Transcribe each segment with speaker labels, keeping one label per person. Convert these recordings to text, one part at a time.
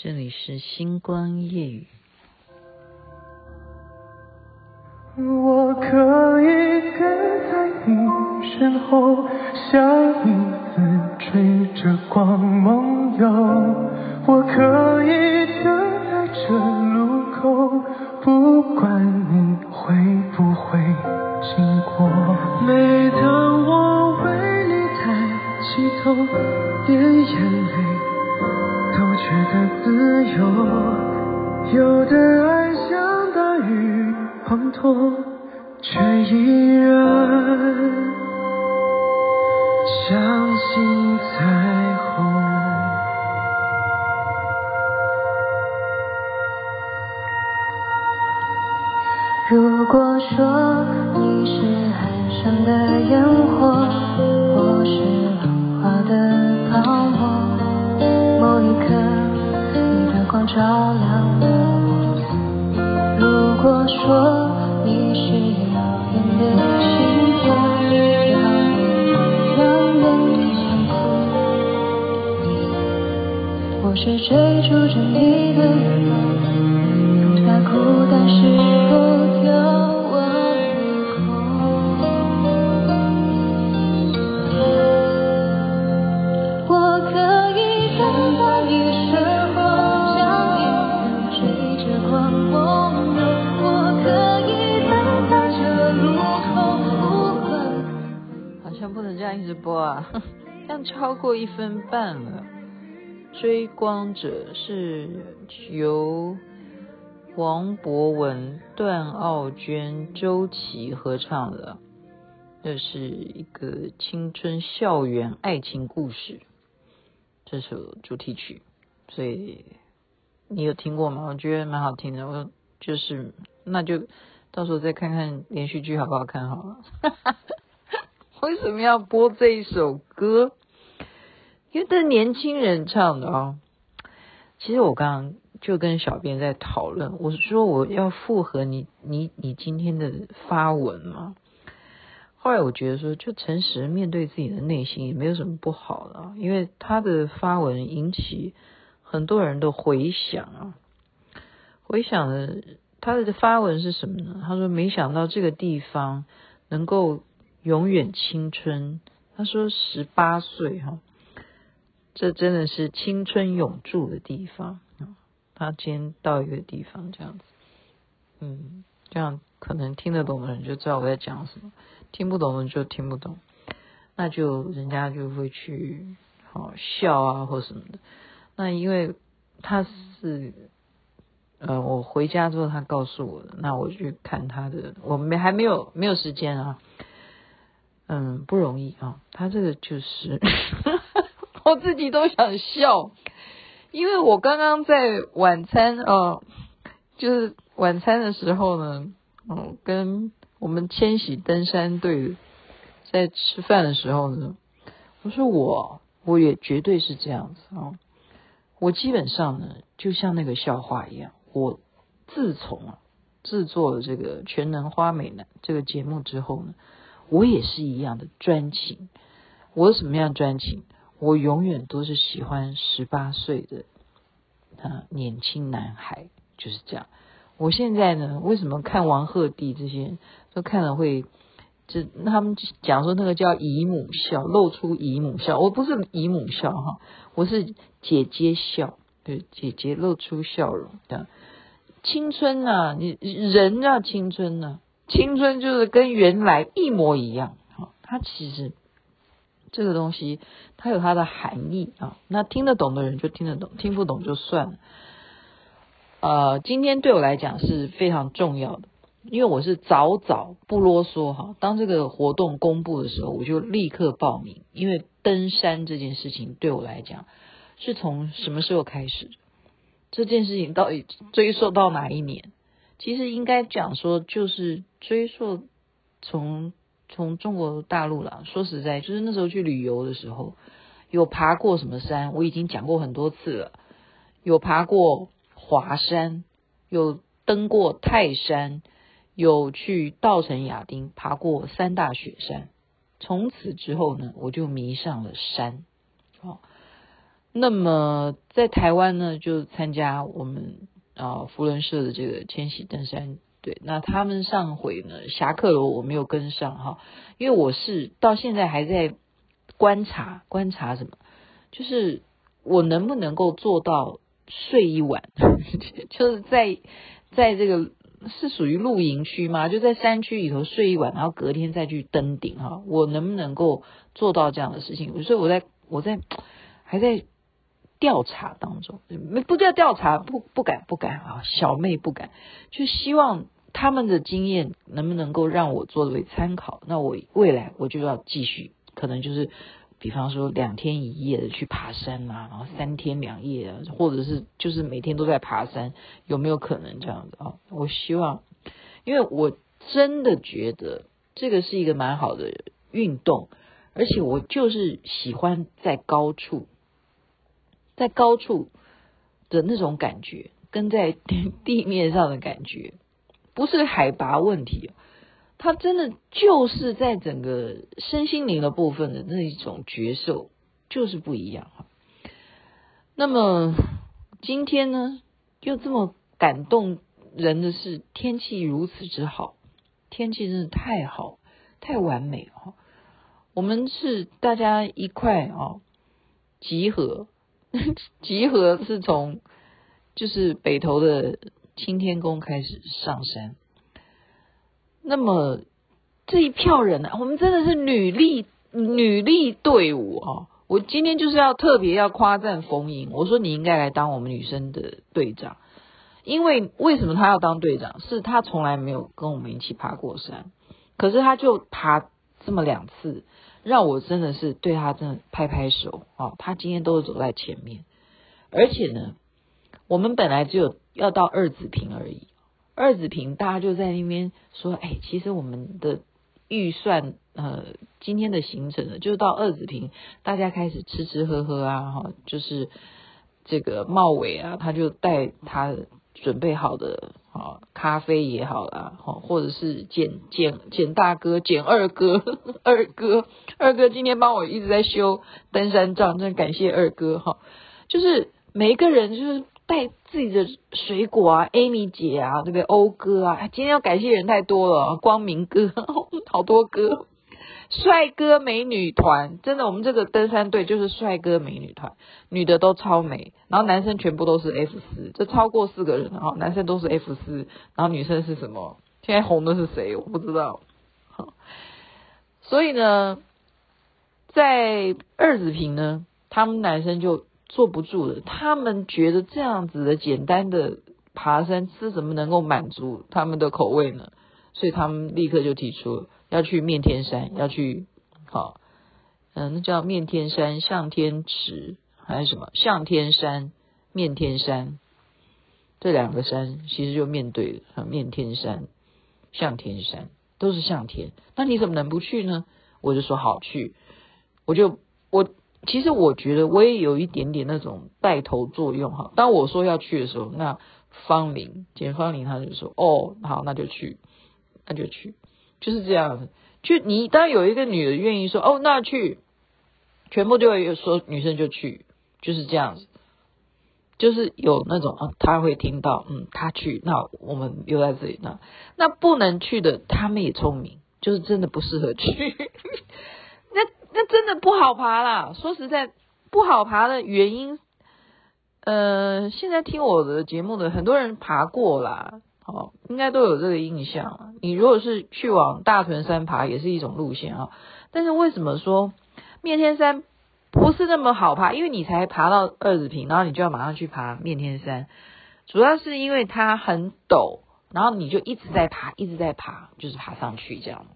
Speaker 1: 这里是星光夜雨。
Speaker 2: 我可以跟在你身后，像影子追着光梦游。我可以等在这路口，不管你会不会经过。每当我为你抬起头，连眼泪都觉得自由。有的爱像大雨滂沱，却依然相信彩
Speaker 3: 我是追逐着你的风，在孤单时候眺望天空。我可以跟在你身后，像影子追着光梦游。我可以等在这路口，不回。好像不能这样一直播啊，这样
Speaker 1: 超过一分半了。追光者》是由黄博文、段奥娟、周琦合唱的，这是一个青春校园爱情故事，这首主题曲，所以你有听过吗？我觉得蛮好听的，我就是那就到时候再看看连续剧好不好看好了。为什么要播这一首歌？因为这是年轻人唱的哦。其实我刚刚就跟小编在讨论，我是说我要附和你，你你今天的发文嘛。后来我觉得说，就诚实面对自己的内心也没有什么不好的，因为他的发文引起很多人的回响啊。回想的他的发文是什么呢？他说没想到这个地方能够永远青春。他说十八岁哈。这真的是青春永驻的地方啊！他今天到一个地方这样子，嗯，这样可能听得懂的人就知道我在讲什么，听不懂的就听不懂，那就人家就会去好笑啊或什么的。那因为他是呃，我回家之后他告诉我的，那我去看他的，我没还没有没有时间啊，嗯，不容易啊，他这个就是。我自己都想笑，因为我刚刚在晚餐哦，就是晚餐的时候呢，嗯，跟我们千禧登山队在吃饭的时候呢，我说我我也绝对是这样子哦，我基本上呢，就像那个笑话一样，我自从制作了这个全能花美男这个节目之后呢，我也是一样的专情，我什么样专情？我永远都是喜欢十八岁的啊年轻男孩，就是这样。我现在呢，为什么看王鹤棣这些都看了会，这他们讲说那个叫姨母笑，露出姨母笑。我不是姨母笑哈，我是姐姐笑，对，姐姐露出笑容的。青春啊，你人要青春啊，青春就是跟原来一模一样。哈，他其实。这个东西它有它的含义啊，那听得懂的人就听得懂，听不懂就算了。呃，今天对我来讲是非常重要的，因为我是早早不啰嗦哈。当这个活动公布的时候，我就立刻报名，因为登山这件事情对我来讲是从什么时候开始？这件事情到底追溯到哪一年？其实应该讲说，就是追溯从。从中国大陆了，说实在，就是那时候去旅游的时候，有爬过什么山，我已经讲过很多次了。有爬过华山，有登过泰山，有去稻城亚丁爬过三大雪山。从此之后呢，我就迷上了山。哦，那么在台湾呢，就参加我们啊福伦社的这个千禧登山对。那他们上回呢，侠客楼我没有跟上哈，因为我是到现在还在观察观察什么，就是我能不能够做到睡一晚，就是在在这个是属于露营区吗？就在山区里头睡一晚，然后隔天再去登顶哈。我能不能够做到这样的事情？所以我在我在还在。调查当中，没不叫调查，不不敢不敢啊，小妹不敢，就希望他们的经验能不能够让我作为参考。那我未来我就要继续，可能就是比方说两天一夜的去爬山啊，然后三天两夜啊，或者是就是每天都在爬山，有没有可能这样子啊？我希望，因为我真的觉得这个是一个蛮好的运动，而且我就是喜欢在高处。在高处的那种感觉，跟在地面上的感觉，不是海拔问题，它真的就是在整个身心灵的部分的那一种觉受，就是不一样哈。那么今天呢，又这么感动人的是天气如此之好，天气真的太好，太完美了。我们是大家一块啊，集合。集合是从就是北投的青天宫开始上山，那么这一票人呢，我们真的是女力女力队伍啊！我今天就是要特别要夸赞冯莹，我说你应该来当我们女生的队长，因为为什么她要当队长？是她从来没有跟我们一起爬过山，可是她就爬这么两次。让我真的是对他真的拍拍手啊！他今天都是走在前面，而且呢，我们本来只有要到二子坪而已。二子坪大家就在那边说：“哎，其实我们的预算呃，今天的行程呢，就到二子坪，大家开始吃吃喝喝啊，哈，就是这个茂伟啊，他就带他准备好的。”啊，咖啡也好啦，或者是简简简大哥、简二哥、二哥、二哥今天帮我一直在修登山杖，真的感谢二哥哈。就是每一个人就是带自己的水果啊，Amy 姐啊，对不对？欧哥啊，今天要感谢人太多了，光明哥，好多哥。帅哥美女团，真的，我们这个登山队就是帅哥美女团，女的都超美，然后男生全部都是 F 四，这超过四个人哈，男生都是 F 四，然后女生是什么？现在红的是谁？我不知道。所以呢，在二子坪呢，他们男生就坐不住了，他们觉得这样子的简单的爬山是怎么能够满足他们的口味呢？所以他们立刻就提出。要去面天山，要去好，嗯，那叫面天山、向天池还是什么？向天山、面天山这两个山其实就面对了，面天山、向天山都是向天，那你怎么能不去呢？我就说好去，我就我其实我觉得我也有一点点那种带头作用哈。当我说要去的时候，那方玲简方玲她就说哦，好，那就去，那就去。就是这样子，就你当有一个女的愿意说哦，那去，全部就会说女生就去，就是这样子，就是有那种啊，他会听到，嗯，他去，那我们留在这里，那那不能去的，他们也聪明，就是真的不适合去，那真的不好爬啦。说实在，不好爬的原因，呃，现在听我的节目的很多人爬过啦。哦，应该都有这个印象。你如果是去往大屯山爬，也是一种路线啊。但是为什么说面天山不是那么好爬？因为你才爬到二子坪，然后你就要马上去爬面天山，主要是因为它很陡，然后你就一直在爬，一直在爬，就是爬上去这样。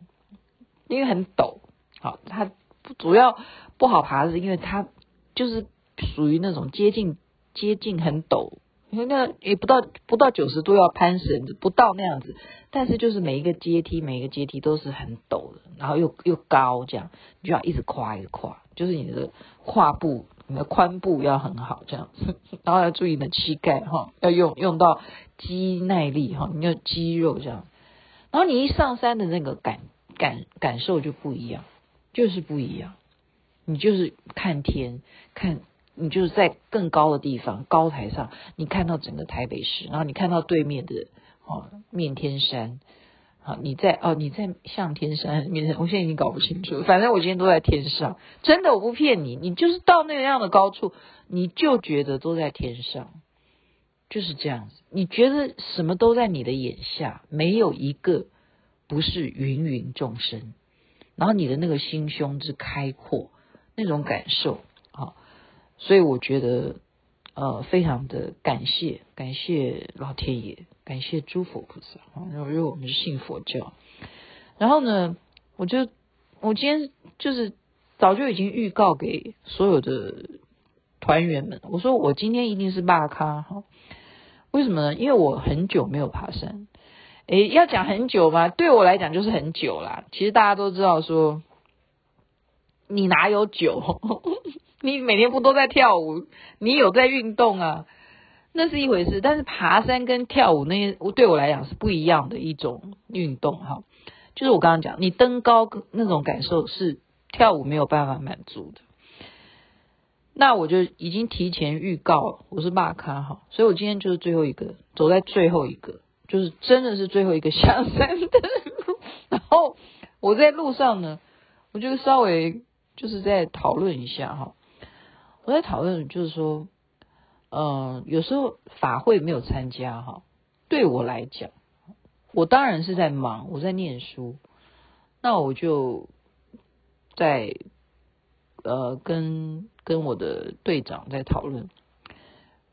Speaker 1: 因为很陡，好，它主要不好爬是因为它就是属于那种接近接近很陡。因为那也不到不到九十度要攀绳，不到那样子，但是就是每一个阶梯每一个阶梯都是很陡的，然后又又高，这样你就要一直跨一直跨，就是你的跨步、你的髋部要很好这样，然后要注意你的膝盖哈，要用用到肌耐力哈，你要肌肉这样，然后你一上山的那个感感感受就不一样，就是不一样，你就是看天看你就是在更高的地方，高台上，你看到整个台北市，然后你看到对面的哦面天山，好，你在哦你在向天山面，我现在已经搞不清楚，反正我今天都在天上，真的我不骗你，你就是到那样的高处，你就觉得都在天上，就是这样子，你觉得什么都在你的眼下，没有一个不是芸芸众生，然后你的那个心胸之开阔，那种感受啊。所以我觉得，呃，非常的感谢，感谢老天爷，感谢诸佛菩萨啊，因为我们是信佛教。然后呢，我就我今天就是早就已经预告给所有的团员们，我说我今天一定是大咖哈。为什么呢？因为我很久没有爬山。诶，要讲很久吗？对我来讲就是很久啦。其实大家都知道说，你哪有久？你每天不都在跳舞？你有在运动啊？那是一回事。但是爬山跟跳舞那些，对我来讲是不一样的一种运动哈。就是我刚刚讲，你登高那种感受是跳舞没有办法满足的。那我就已经提前预告，我是马咖哈，所以我今天就是最后一个，走在最后一个，就是真的是最后一个下山的。然后我在路上呢，我就稍微就是在讨论一下哈。我在讨论，就是说，嗯、有时候法会没有参加哈，对我来讲，我当然是在忙，我在念书，那我就在呃跟跟我的队长在讨论，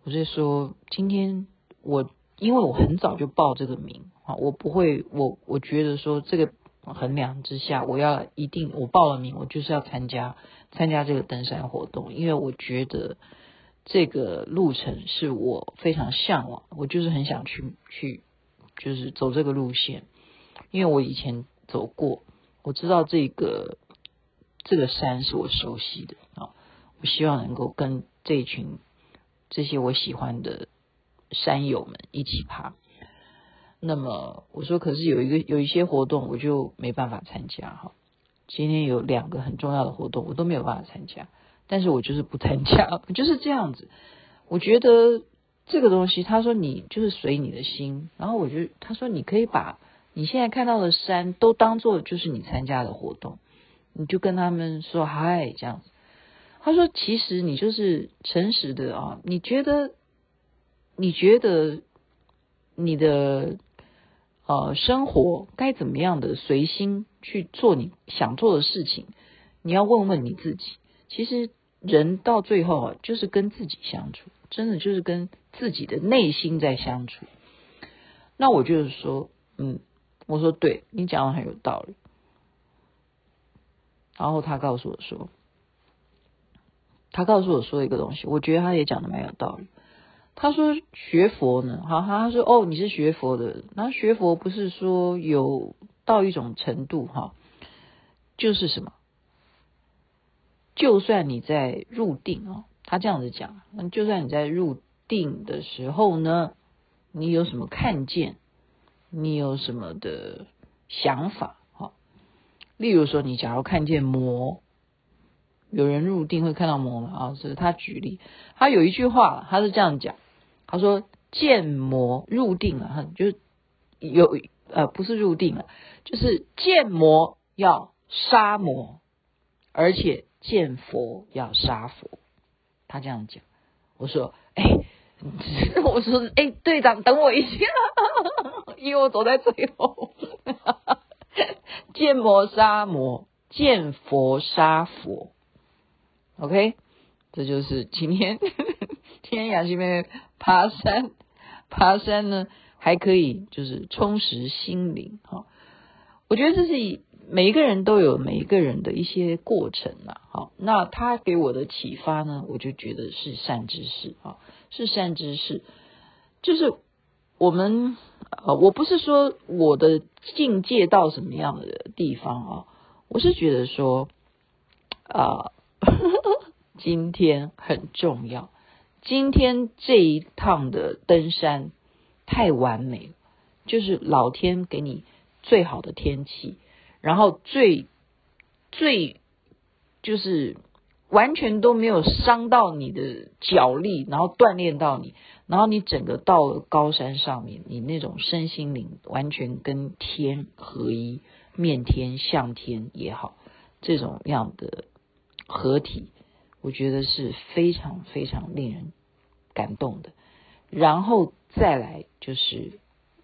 Speaker 1: 我就说，今天我因为我很早就报这个名啊，我不会，我我觉得说这个衡量之下，我要一定我报了名，我就是要参加。参加这个登山活动，因为我觉得这个路程是我非常向往，我就是很想去去，就是走这个路线，因为我以前走过，我知道这个这个山是我熟悉的啊，我希望能够跟这群这些我喜欢的山友们一起爬。那么我说，可是有一个有一些活动，我就没办法参加哈。今天有两个很重要的活动，我都没有办法参加，但是我就是不参加，就是这样子。我觉得这个东西，他说你就是随你的心，然后我就他说你可以把你现在看到的山都当做就是你参加的活动，你就跟他们说嗨这样子。他说其实你就是诚实的啊，你觉得你觉得你的。呃，生活该怎么样的随心去做你想做的事情，你要问问你自己。其实人到最后啊，就是跟自己相处，真的就是跟自己的内心在相处。那我就是说，嗯，我说对，你讲的很有道理。然后他告诉我说，他告诉我说一个东西，我觉得他也讲的蛮有道理。他说学佛呢，哈，他说哦，你是学佛的，那学佛不是说有到一种程度哈，就是什么？就算你在入定哦，他这样子讲，那就算你在入定的时候呢，你有什么看见？你有什么的想法？哈，例如说，你假如看见魔，有人入定会看到魔吗？啊，是他举例，他有一句话，他是这样讲。他说：“见魔入定了，哈，就是有呃，不是入定了，就是见魔要杀魔，而且见佛要杀佛。”他这样讲。我说：“哎，我说哎，队长，等我一下，因为我走在最后。见魔杀魔，见佛杀佛。OK，这就是今天 今天雅琪妹妹。” 爬山，爬山呢还可以，就是充实心灵哈。我觉得这是每一个人都有每一个人的一些过程呐。好，那他给我的启发呢，我就觉得是善知识啊，是善知识。就是我们呃，我不是说我的境界到什么样的地方啊，我是觉得说啊，今天很重要。今天这一趟的登山太完美了，就是老天给你最好的天气，然后最最就是完全都没有伤到你的脚力，然后锻炼到你，然后你整个到了高山上面，你那种身心灵完全跟天合一，面天向天也好，这种样的合体，我觉得是非常非常令人感动的。然后再来就是。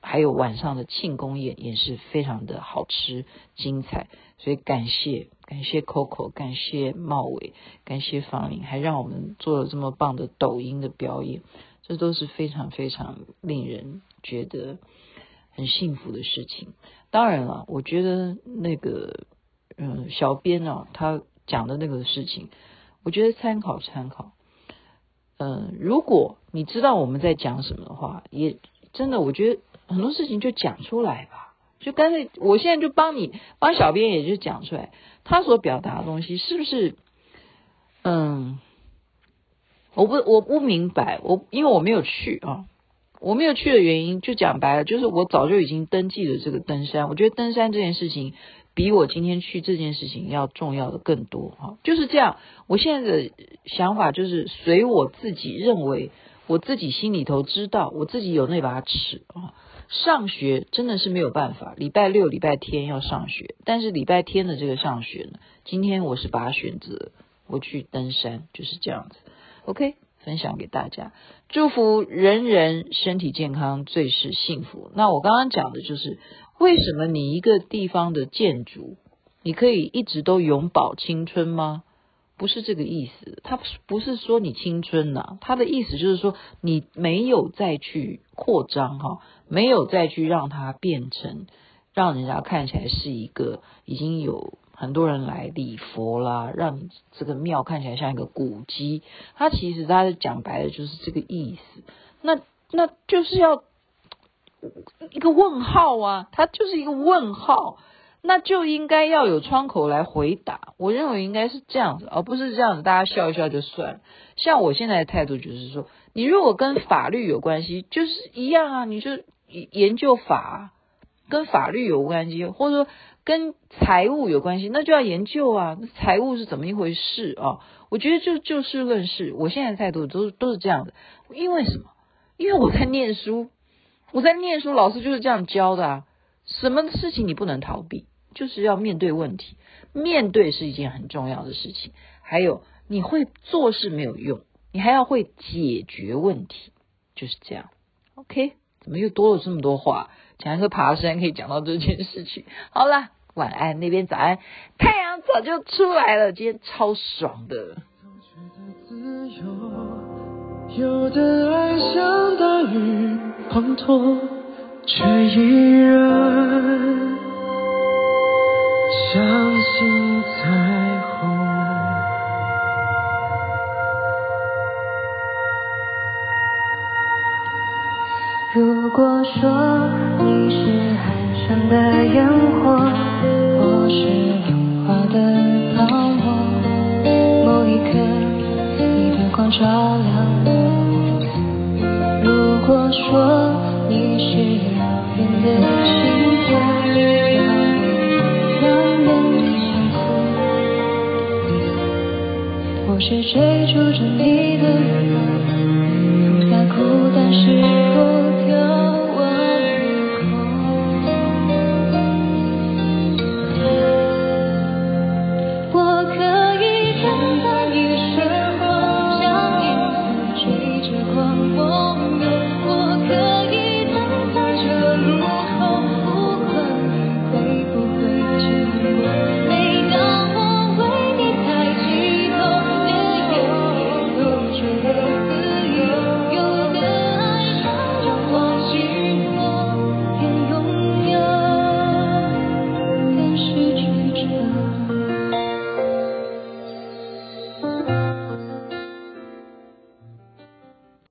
Speaker 1: 还有晚上的庆功宴也是非常的好吃精彩，所以感谢感谢 Coco，感谢茂伟，感谢方玲，还让我们做了这么棒的抖音的表演，这都是非常非常令人觉得很幸福的事情。当然了，我觉得那个嗯小编啊，他讲的那个事情，我觉得参考参考。嗯，如果你知道我们在讲什么的话，也真的我觉得。很多事情就讲出来吧，就干脆我现在就帮你帮小编，也就讲出来，他所表达的东西是不是？嗯，我不我不明白，我因为我没有去啊，我没有去的原因就讲白了，就是我早就已经登记了这个登山，我觉得登山这件事情比我今天去这件事情要重要的更多哈，就是这样。我现在的想法就是随我自己认为，我自己心里头知道，我自己有那把尺啊。上学真的是没有办法，礼拜六、礼拜天要上学，但是礼拜天的这个上学呢，今天我是把它选择，我去登山，就是这样子。OK，分享给大家，祝福人人身体健康，最是幸福。那我刚刚讲的就是，为什么你一个地方的建筑，你可以一直都永葆青春吗？不是这个意思，他不是说你青春呐、啊，他的意思就是说你没有再去扩张哈，没有再去让它变成让人家看起来是一个已经有很多人来礼佛啦，让你这个庙看起来像一个古迹，他其实他讲白了就是这个意思，那那就是要一个问号啊，它就是一个问号。那就应该要有窗口来回答，我认为应该是这样子，而不是这样子，大家笑一笑就算了。像我现在的态度就是说，你如果跟法律有关系，就是一样啊，你就研究法，跟法律有关系，或者说跟财务有关系，那就要研究啊，财务是怎么一回事啊？我觉得就就事论事，我现在的态度都都是这样的。因为什么？因为我在念书，我在念书，老师就是这样教的啊。什么事情你不能逃避？就是要面对问题，面对是一件很重要的事情。还有，你会做事没有用，你还要会解决问题，就是这样。OK，怎么又多了这么多话？讲一个爬山可以讲到这件事情。好啦，晚安，那边早安，太阳早就出来了，今天超爽的。有的爱像大雨滂沱，却依然。相信彩虹。如果说你是海上的烟火，我是浪花的泡沫，照亮我。如果说你是遥远的星火。我是追逐着你。